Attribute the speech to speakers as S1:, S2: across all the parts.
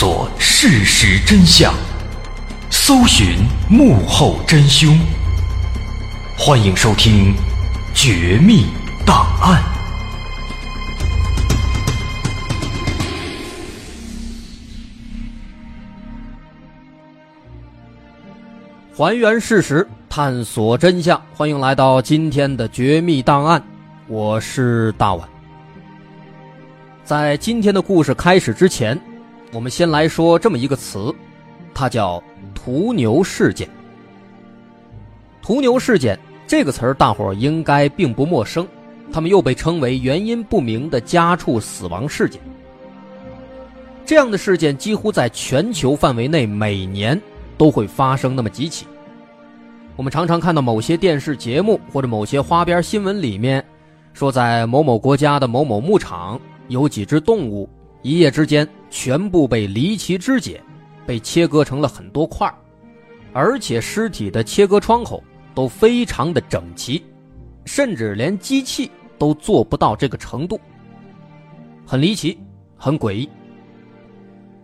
S1: 索事实真相，搜寻幕后真凶。欢迎收听《绝密档案》，
S2: 还原事实，探索真相。欢迎来到今天的《绝密档案》，我是大碗。在今天的故事开始之前，我们先来说这么一个词，它叫“屠牛事件”。屠牛事件这个词儿，大伙儿应该并不陌生，他们又被称为原因不明的家畜死亡事件。这样的事件几乎在全球范围内每年都会发生那么几起。我们常常看到某些电视节目或者某些花边新闻里面，说在某某国家的某某牧场。有几只动物一夜之间全部被离奇肢解，被切割成了很多块而且尸体的切割窗口都非常的整齐，甚至连机器都做不到这个程度，很离奇，很诡异。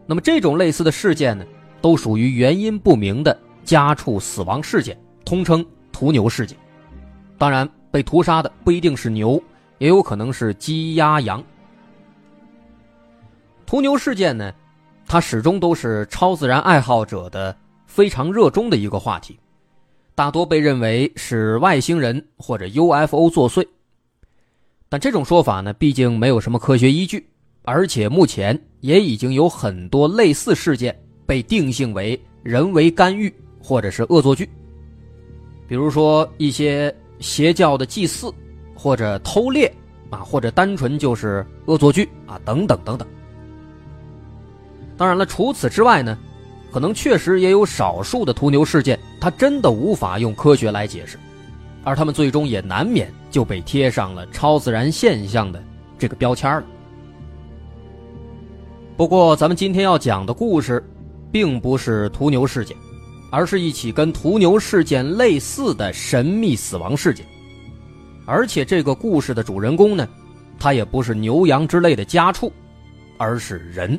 S2: 那么这种类似的事件呢，都属于原因不明的家畜死亡事件，通称屠牛事件。当然，被屠杀的不一定是牛，也有可能是鸡、鸭、羊。屠牛事件呢，它始终都是超自然爱好者的非常热衷的一个话题，大多被认为是外星人或者 UFO 作祟。但这种说法呢，毕竟没有什么科学依据，而且目前也已经有很多类似事件被定性为人为干预或者是恶作剧，比如说一些邪教的祭祀，或者偷猎啊，或者单纯就是恶作剧啊，等等等等。当然了，除此之外呢，可能确实也有少数的屠牛事件，它真的无法用科学来解释，而他们最终也难免就被贴上了超自然现象的这个标签了。不过，咱们今天要讲的故事，并不是屠牛事件，而是一起跟屠牛事件类似的神秘死亡事件，而且这个故事的主人公呢，他也不是牛羊之类的家畜，而是人。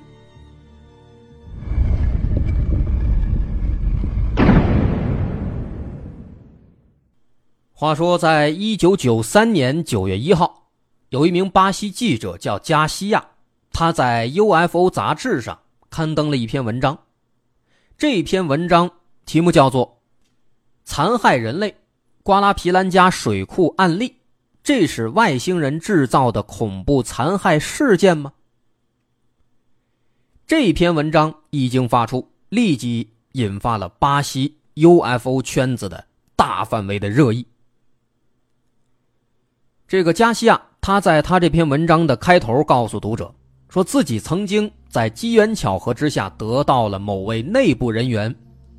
S2: 话说，在一九九三年九月一号，有一名巴西记者叫加西亚，他在 UFO 杂志上刊登了一篇文章。这篇文章题目叫做《残害人类：瓜拉皮兰加水库案例》，这是外星人制造的恐怖残害事件吗？这篇文章一经发出，立即引发了巴西 UFO 圈子的大范围的热议。这个加西亚，他在他这篇文章的开头告诉读者，说自己曾经在机缘巧合之下得到了某位内部人员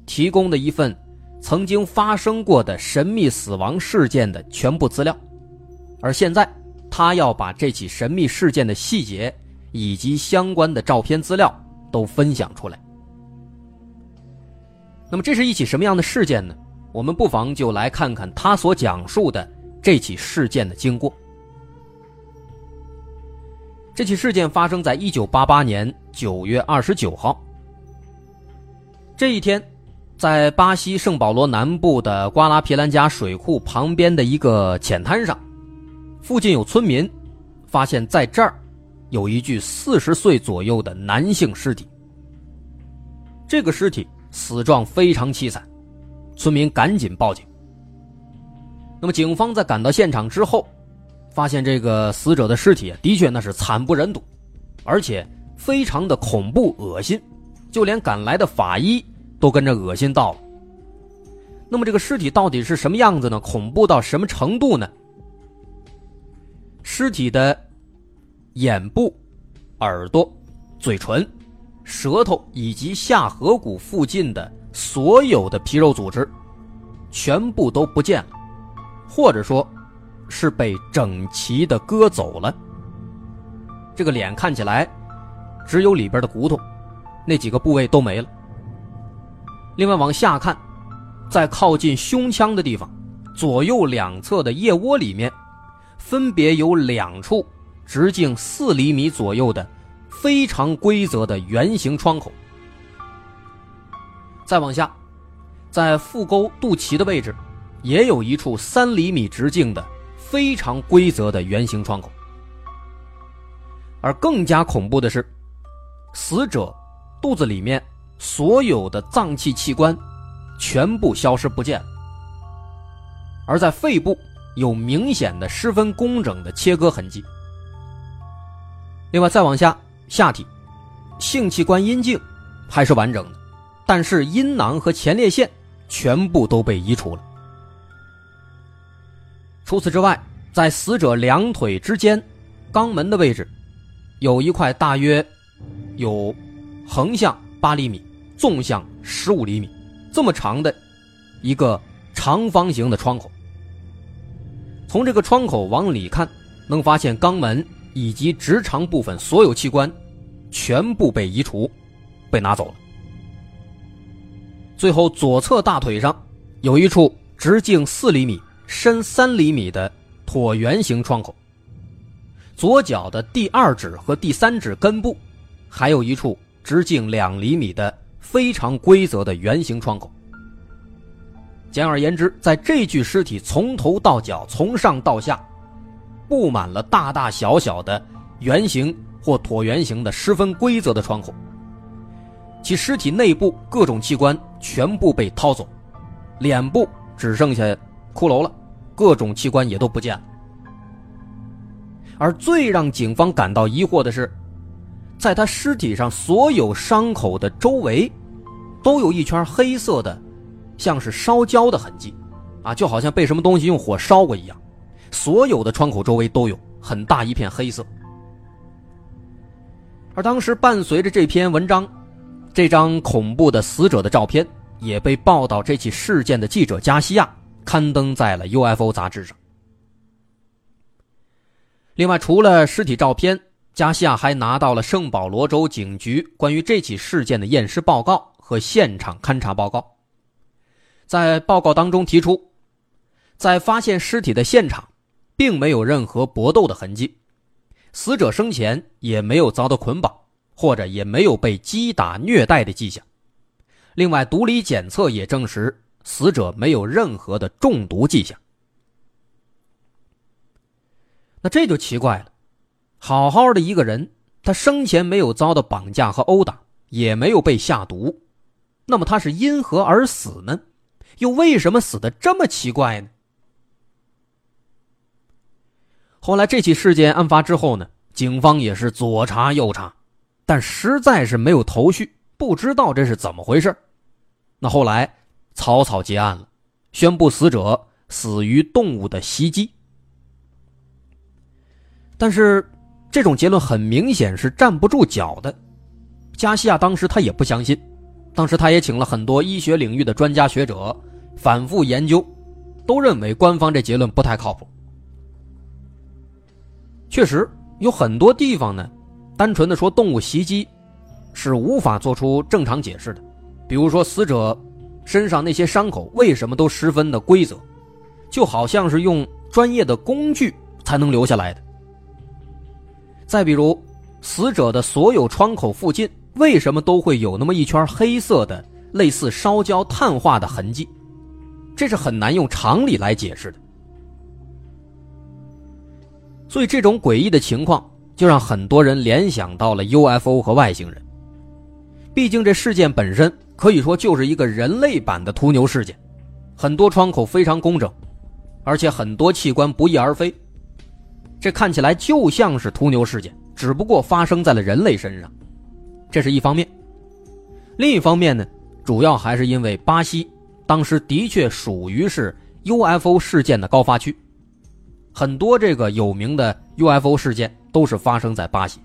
S2: 提供的一份曾经发生过的神秘死亡事件的全部资料，而现在他要把这起神秘事件的细节以及相关的照片资料都分享出来。那么，这是一起什么样的事件呢？我们不妨就来看看他所讲述的。这起事件的经过。这起事件发生在一九八八年九月二十九号。这一天，在巴西圣保罗南部的瓜拉皮兰加水库旁边的一个浅滩上，附近有村民发现，在这儿有一具四十岁左右的男性尸体。这个尸体死状非常凄惨，村民赶紧报警。那么，警方在赶到现场之后，发现这个死者的尸体的确那是惨不忍睹，而且非常的恐怖恶心，就连赶来的法医都跟着恶心到了。那么，这个尸体到底是什么样子呢？恐怖到什么程度呢？尸体的眼部、耳朵、嘴唇、舌头以及下颌骨附近的所有的皮肉组织，全部都不见了。或者说，是被整齐的割走了。这个脸看起来只有里边的骨头，那几个部位都没了。另外往下看，在靠近胸腔的地方，左右两侧的腋窝里面，分别有两处直径四厘米左右的非常规则的圆形窗口。再往下，在腹沟肚脐的位置，也有一处三厘米直径的非常规则的圆形窗口。而更加恐怖的是，死者肚子里面所有的脏器器官全部消失不见了，而在肺部有明显的十分工整的切割痕迹。另外，再往下，下体性器官阴茎还是完整的。但是阴囊和前列腺全部都被移除了。除此之外，在死者两腿之间肛门的位置，有一块大约有横向八厘米、纵向十五厘米这么长的一个长方形的窗口。从这个窗口往里看，能发现肛门以及直肠部分所有器官全部被移除、被拿走了。最后，左侧大腿上有一处直径四厘米、深三厘米的椭圆形窗口。左脚的第二指和第三指根部，还有一处直径两厘米的非常规则的圆形窗口。简而言之，在这具尸体从头到脚、从上到下，布满了大大小小的圆形或椭圆形的十分规则的窗口。其尸体内部各种器官全部被掏走，脸部只剩下骷髅了，各种器官也都不见了。而最让警方感到疑惑的是，在他尸体上所有伤口的周围，都有一圈黑色的，像是烧焦的痕迹，啊，就好像被什么东西用火烧过一样。所有的窗口周围都有很大一片黑色。而当时伴随着这篇文章。这张恐怖的死者的照片也被报道这起事件的记者加西亚刊登在了 UFO 杂志上。另外，除了尸体照片，加西亚还拿到了圣保罗州警局关于这起事件的验尸报告和现场勘查报告。在报告当中提出，在发现尸体的现场，并没有任何搏斗的痕迹，死者生前也没有遭到捆绑。或者也没有被击打虐待的迹象。另外，毒理检测也证实死者没有任何的中毒迹象。那这就奇怪了，好好的一个人，他生前没有遭到绑架和殴打，也没有被下毒，那么他是因何而死呢？又为什么死的这么奇怪呢？后来这起事件案发之后呢，警方也是左查右查。但实在是没有头绪，不知道这是怎么回事。那后来草草结案了，宣布死者死于动物的袭击。但是这种结论很明显是站不住脚的。加西亚当时他也不相信，当时他也请了很多医学领域的专家学者反复研究，都认为官方这结论不太靠谱。确实有很多地方呢。单纯的说动物袭击，是无法做出正常解释的。比如说死者身上那些伤口为什么都十分的规则，就好像是用专业的工具才能留下来的。再比如死者的所有窗口附近为什么都会有那么一圈黑色的类似烧焦碳化的痕迹，这是很难用常理来解释的。所以这种诡异的情况。就让很多人联想到了 UFO 和外星人。毕竟这事件本身可以说就是一个人类版的屠牛事件，很多窗口非常工整，而且很多器官不翼而飞，这看起来就像是屠牛事件，只不过发生在了人类身上。这是一方面。另一方面呢，主要还是因为巴西当时的确属于是 UFO 事件的高发区，很多这个有名的 UFO 事件。都是发生在巴西。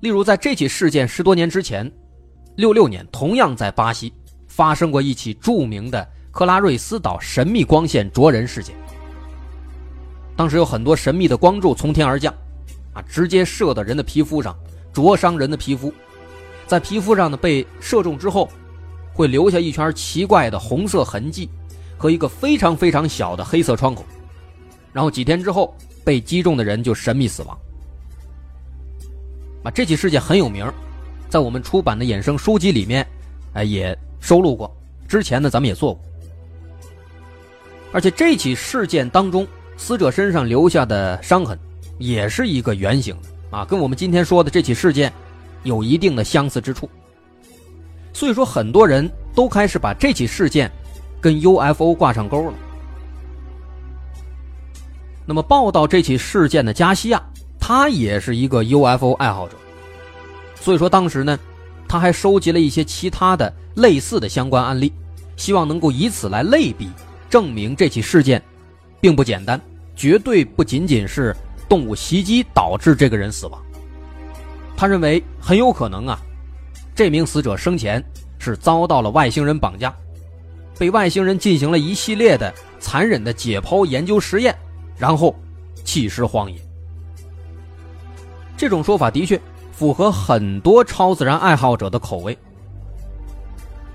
S2: 例如，在这起事件十多年之前，六六年，同样在巴西发生过一起著名的克拉瑞斯岛神秘光线灼人事件。当时有很多神秘的光柱从天而降，啊，直接射到人的皮肤上，灼伤人的皮肤。在皮肤上呢，被射中之后，会留下一圈奇怪的红色痕迹和一个非常非常小的黑色窗口。然后几天之后。被击中的人就神秘死亡。啊，这起事件很有名，在我们出版的衍生书籍里面，哎，也收录过。之前呢，咱们也做过。而且这起事件当中，死者身上留下的伤痕，也是一个圆形的啊，跟我们今天说的这起事件有一定的相似之处。所以说，很多人都开始把这起事件跟 UFO 挂上钩了。那么，报道这起事件的加西亚，他也是一个 UFO 爱好者，所以说当时呢，他还收集了一些其他的类似的相关案例，希望能够以此来类比，证明这起事件并不简单，绝对不仅仅是动物袭击导致这个人死亡。他认为很有可能啊，这名死者生前是遭到了外星人绑架，被外星人进行了一系列的残忍的解剖研究实验。然后弃尸荒野，这种说法的确符合很多超自然爱好者的口味。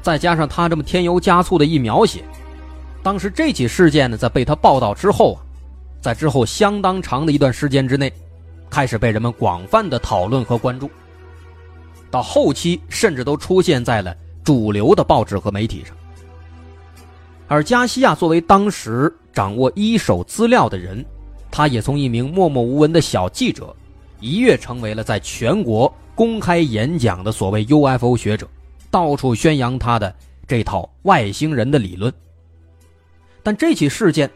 S2: 再加上他这么添油加醋的一描写，当时这起事件呢，在被他报道之后啊，在之后相当长的一段时间之内，开始被人们广泛的讨论和关注。到后期，甚至都出现在了主流的报纸和媒体上。而加西亚作为当时掌握一手资料的人，他也从一名默默无闻的小记者，一跃成为了在全国公开演讲的所谓 UFO 学者，到处宣扬他的这套外星人的理论。但这起事件，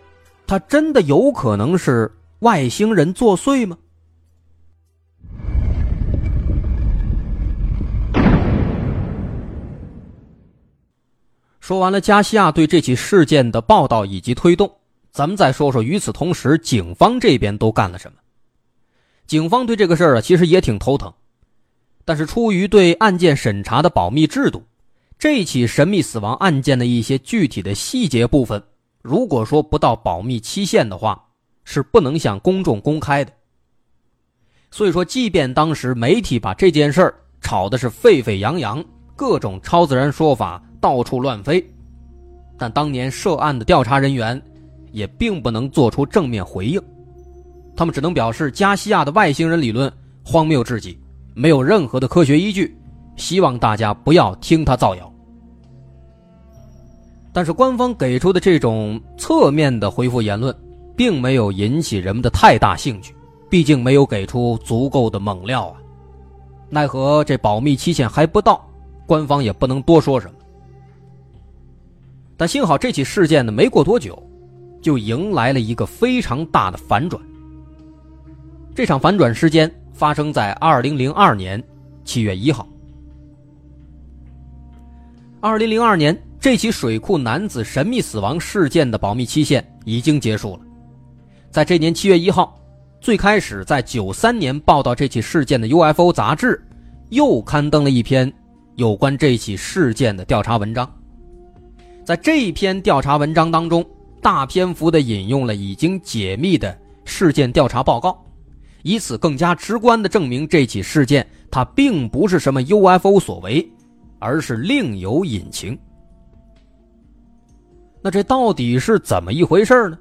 S2: 他真的有可能是外星人作祟吗？说完了加西亚对这起事件的报道以及推动，咱们再说说与此同时警方这边都干了什么。警方对这个事儿啊，其实也挺头疼，但是出于对案件审查的保密制度，这起神秘死亡案件的一些具体的细节部分，如果说不到保密期限的话，是不能向公众公开的。所以说，即便当时媒体把这件事儿炒的是沸沸扬扬，各种超自然说法。到处乱飞，但当年涉案的调查人员也并不能做出正面回应，他们只能表示加西亚的外星人理论荒谬至极，没有任何的科学依据，希望大家不要听他造谣。但是官方给出的这种侧面的回复言论，并没有引起人们的太大兴趣，毕竟没有给出足够的猛料啊。奈何这保密期限还不到，官方也不能多说什么。但幸好这起事件呢，没过多久，就迎来了一个非常大的反转。这场反转时间发生在二零零二年七月一号。二零零二年，这起水库男子神秘死亡事件的保密期限已经结束了。在这年七月一号，最开始在九三年报道这起事件的 UFO 杂志，又刊登了一篇有关这起事件的调查文章。在这一篇调查文章当中，大篇幅的引用了已经解密的事件调查报告，以此更加直观的证明这起事件它并不是什么 UFO 所为，而是另有隐情。那这到底是怎么一回事呢？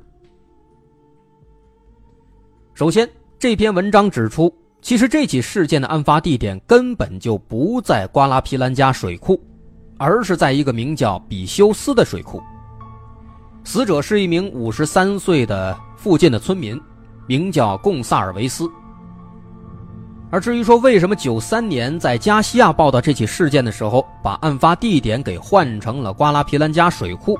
S2: 首先，这篇文章指出，其实这起事件的案发地点根本就不在瓜拉皮兰加水库。而是在一个名叫比修斯的水库，死者是一名五十三岁的附近的村民，名叫贡萨尔维斯。而至于说为什么九三年在加西亚报道这起事件的时候，把案发地点给换成了瓜拉皮兰加水库，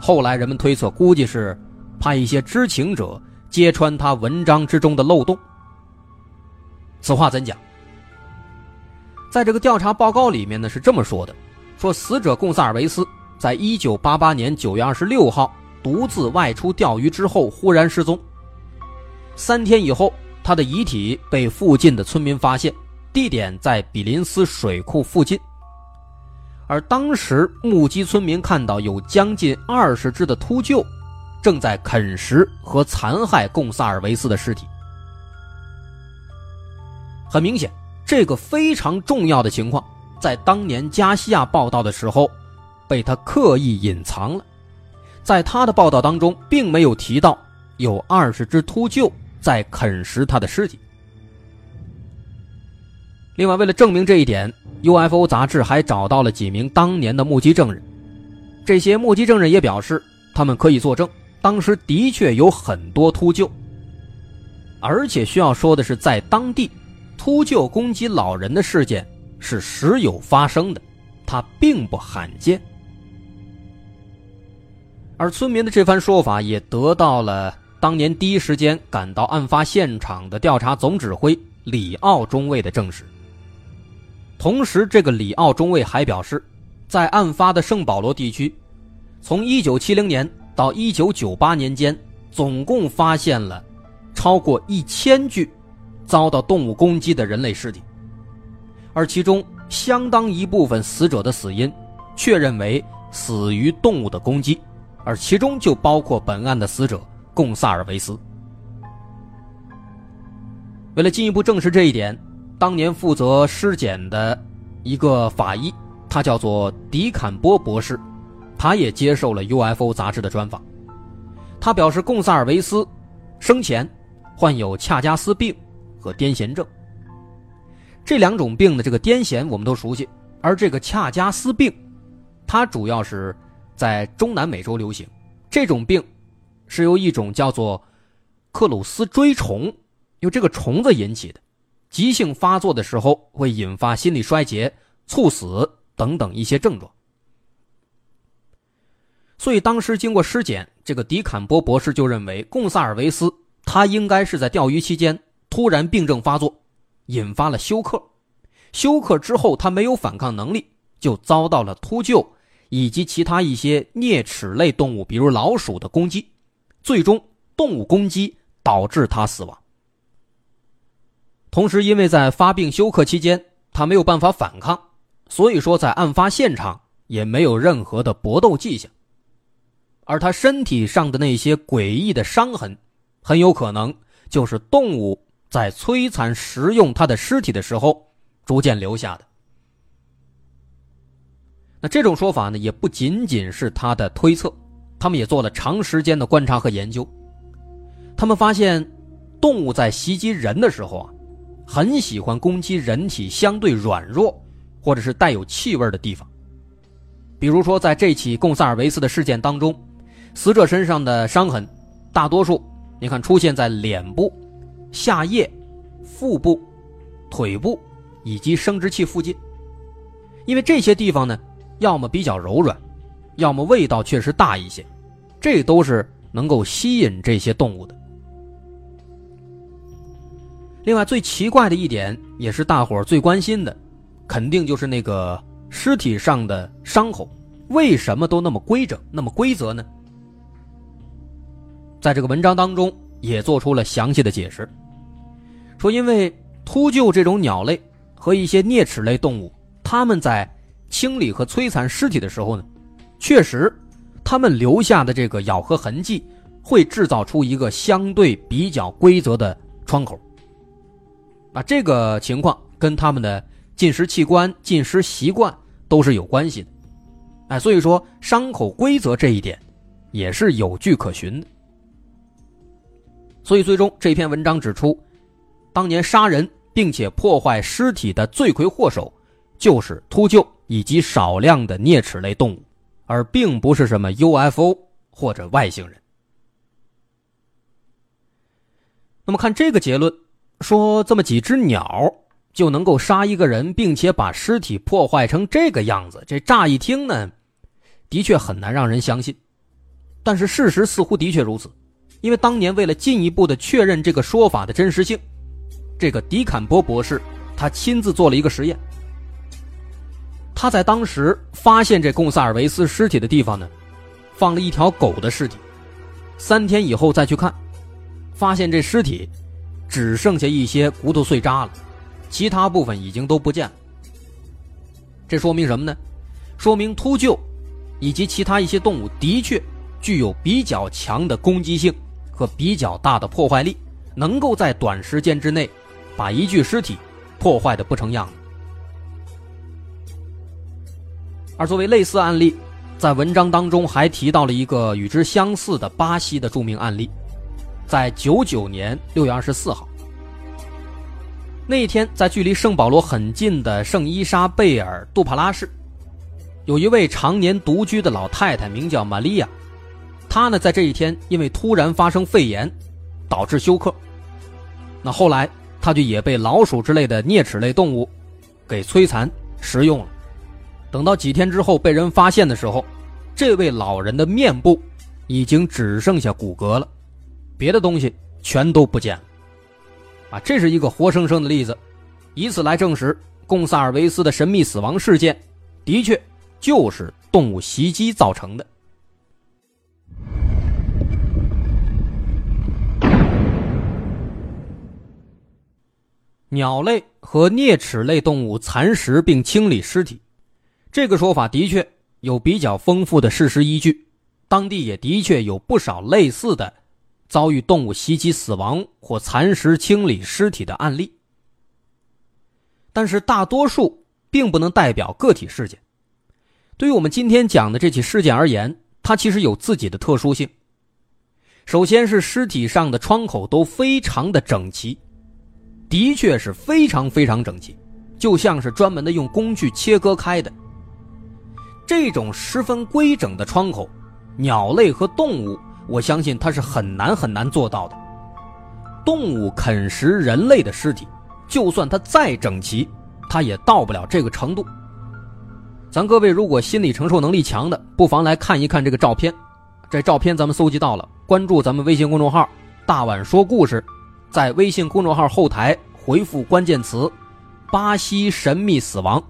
S2: 后来人们推测，估计是怕一些知情者揭穿他文章之中的漏洞。此话怎讲？在这个调查报告里面呢，是这么说的。说死者贡萨尔维斯在一九八八年九月二十六号独自外出钓鱼之后忽然失踪。三天以后，他的遗体被附近的村民发现，地点在比林斯水库附近。而当时目击村民看到有将近二十只的秃鹫正在啃食和残害贡萨尔维斯的尸体。很明显，这个非常重要的情况。在当年加西亚报道的时候，被他刻意隐藏了。在他的报道当中，并没有提到有二十只秃鹫在啃食他的尸体。另外，为了证明这一点，UFO 杂志还找到了几名当年的目击证人。这些目击证人也表示，他们可以作证，当时的确有很多秃鹫。而且需要说的是，在当地，秃鹫攻击老人的事件是时有发生的，它并不罕见。而村民的这番说法也得到了当年第一时间赶到案发现场的调查总指挥李奥中尉的证实。同时，这个李奥中尉还表示，在案发的圣保罗地区，从1970年到1998年间，总共发现了。超过一千具遭到动物攻击的人类尸体，而其中相当一部分死者的死因确认为死于动物的攻击，而其中就包括本案的死者贡萨尔维斯。为了进一步证实这一点，当年负责尸检的一个法医，他叫做迪坎波博士，他也接受了 UFO 杂志的专访。他表示，贡萨尔维斯生前。患有恰加斯病和癫痫症，这两种病的这个癫痫我们都熟悉，而这个恰加斯病，它主要是在中南美洲流行。这种病是由一种叫做克鲁斯锥虫，由这个虫子引起的，急性发作的时候会引发心力衰竭、猝死等等一些症状。所以当时经过尸检，这个迪坎波博士就认为贡萨尔维斯。他应该是在钓鱼期间突然病症发作，引发了休克。休克之后，他没有反抗能力，就遭到了秃鹫以及其他一些啮齿类动物，比如老鼠的攻击。最终，动物攻击导致他死亡。同时，因为在发病休克期间，他没有办法反抗，所以说在案发现场也没有任何的搏斗迹象。而他身体上的那些诡异的伤痕。很有可能就是动物在摧残食用他的尸体的时候逐渐留下的。那这种说法呢，也不仅仅是他的推测，他们也做了长时间的观察和研究。他们发现，动物在袭击人的时候啊，很喜欢攻击人体相对软弱或者是带有气味的地方。比如说，在这起贡萨尔维斯的事件当中，死者身上的伤痕，大多数。你看，出现在脸部、下叶、腹部、腿部以及生殖器附近，因为这些地方呢，要么比较柔软，要么味道确实大一些，这都是能够吸引这些动物的。另外，最奇怪的一点，也是大伙儿最关心的，肯定就是那个尸体上的伤口，为什么都那么规整、那么规则呢？在这个文章当中也做出了详细的解释，说因为秃鹫这种鸟类和一些啮齿类动物，它们在清理和摧残尸体的时候呢，确实，他们留下的这个咬合痕迹会制造出一个相对比较规则的窗口。啊，这个情况跟他们的进食器官、进食习惯都是有关系的。哎，所以说伤口规则这一点也是有据可循的。所以，最终这篇文章指出，当年杀人并且破坏尸体的罪魁祸首，就是秃鹫以及少量的啮齿类动物，而并不是什么 UFO 或者外星人。那么，看这个结论，说这么几只鸟就能够杀一个人，并且把尸体破坏成这个样子，这乍一听呢，的确很难让人相信。但是，事实似乎的确如此。因为当年为了进一步的确认这个说法的真实性，这个迪坎波博士他亲自做了一个实验。他在当时发现这贡萨尔维斯尸体的地方呢，放了一条狗的尸体。三天以后再去看，发现这尸体只剩下一些骨头碎渣了，其他部分已经都不见了。这说明什么呢？说明秃鹫以及其他一些动物的确具有比较强的攻击性。和比较大的破坏力，能够在短时间之内把一具尸体破坏的不成样子。而作为类似案例，在文章当中还提到了一个与之相似的巴西的著名案例，在九九年六月二十四号，那一天，在距离圣保罗很近的圣伊莎贝尔杜帕拉市，有一位常年独居的老太太，名叫玛利亚。她呢，在这一天因为突然发生肺炎，导致休克。那后来，她就也被老鼠之类的啮齿类动物给摧残食用了。等到几天之后被人发现的时候，这位老人的面部已经只剩下骨骼了，别的东西全都不见了。啊，这是一个活生生的例子，以此来证实贡萨尔维斯的神秘死亡事件，的确就是动物袭击造成的。鸟类和啮齿类动物蚕食并清理尸体，这个说法的确有比较丰富的事实依据，当地也的确有不少类似的。遭遇动物袭击死亡或蚕食清理尸体的案例，但是大多数并不能代表个体事件。对于我们今天讲的这起事件而言，它其实有自己的特殊性。首先是尸体上的窗口都非常的整齐，的确是非常非常整齐，就像是专门的用工具切割开的。这种十分规整的窗口，鸟类和动物。我相信它是很难很难做到的。动物啃食人类的尸体，就算它再整齐，它也到不了这个程度。咱各位如果心理承受能力强的，不妨来看一看这个照片。这照片咱们搜集到了，关注咱们微信公众号“大碗说故事”，在微信公众号后台回复关键词“巴西神秘死亡”，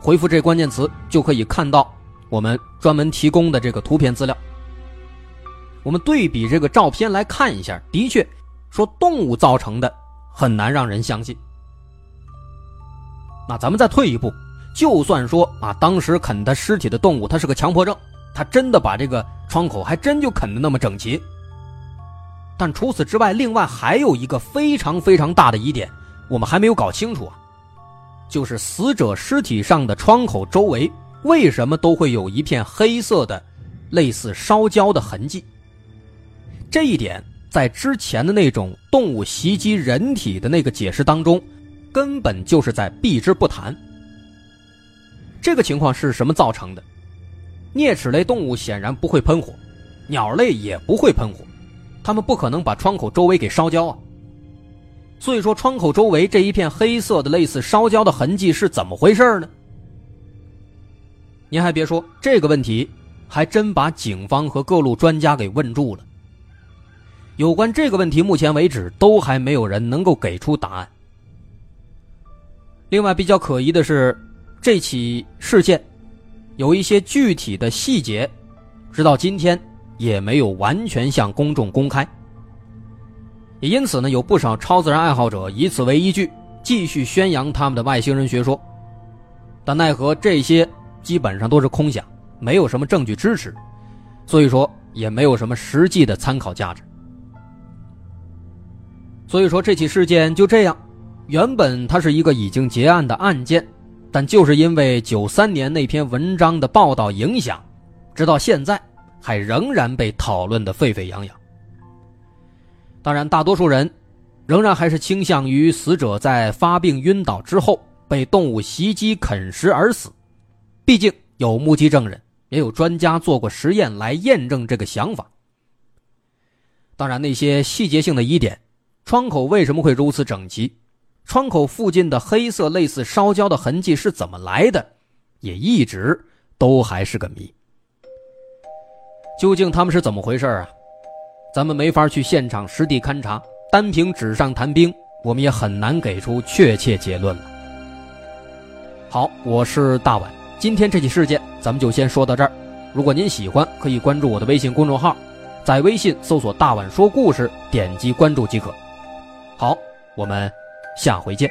S2: 回复这关键词就可以看到我们专门提供的这个图片资料。我们对比这个照片来看一下，的确，说动物造成的很难让人相信。那咱们再退一步，就算说啊，当时啃他尸体的动物它是个强迫症，他真的把这个窗口还真就啃得那么整齐。但除此之外，另外还有一个非常非常大的疑点，我们还没有搞清楚啊，就是死者尸体上的窗口周围为什么都会有一片黑色的，类似烧焦的痕迹。这一点在之前的那种动物袭击人体的那个解释当中，根本就是在避之不谈。这个情况是什么造成的？啮齿类动物显然不会喷火，鸟类也不会喷火，它们不可能把窗口周围给烧焦啊。所以说，窗口周围这一片黑色的类似烧焦的痕迹是怎么回事呢？您还别说，这个问题还真把警方和各路专家给问住了。有关这个问题，目前为止都还没有人能够给出答案。另外，比较可疑的是，这起事件有一些具体的细节，直到今天也没有完全向公众公开。也因此呢，有不少超自然爱好者以此为依据，继续宣扬他们的外星人学说。但奈何这些基本上都是空想，没有什么证据支持，所以说也没有什么实际的参考价值。所以说这起事件就这样，原本它是一个已经结案的案件，但就是因为九三年那篇文章的报道影响，直到现在还仍然被讨论的沸沸扬扬。当然，大多数人仍然还是倾向于死者在发病晕倒之后被动物袭击啃食而死，毕竟有目击证人，也有专家做过实验来验证这个想法。当然，那些细节性的疑点。窗口为什么会如此整齐？窗口附近的黑色类似烧焦的痕迹是怎么来的？也一直都还是个谜。究竟他们是怎么回事啊？咱们没法去现场实地勘察，单凭纸上谈兵，我们也很难给出确切结论了。好，我是大碗，今天这起事件咱们就先说到这儿。如果您喜欢，可以关注我的微信公众号，在微信搜索“大碗说故事”，点击关注即可。好，我们下回见。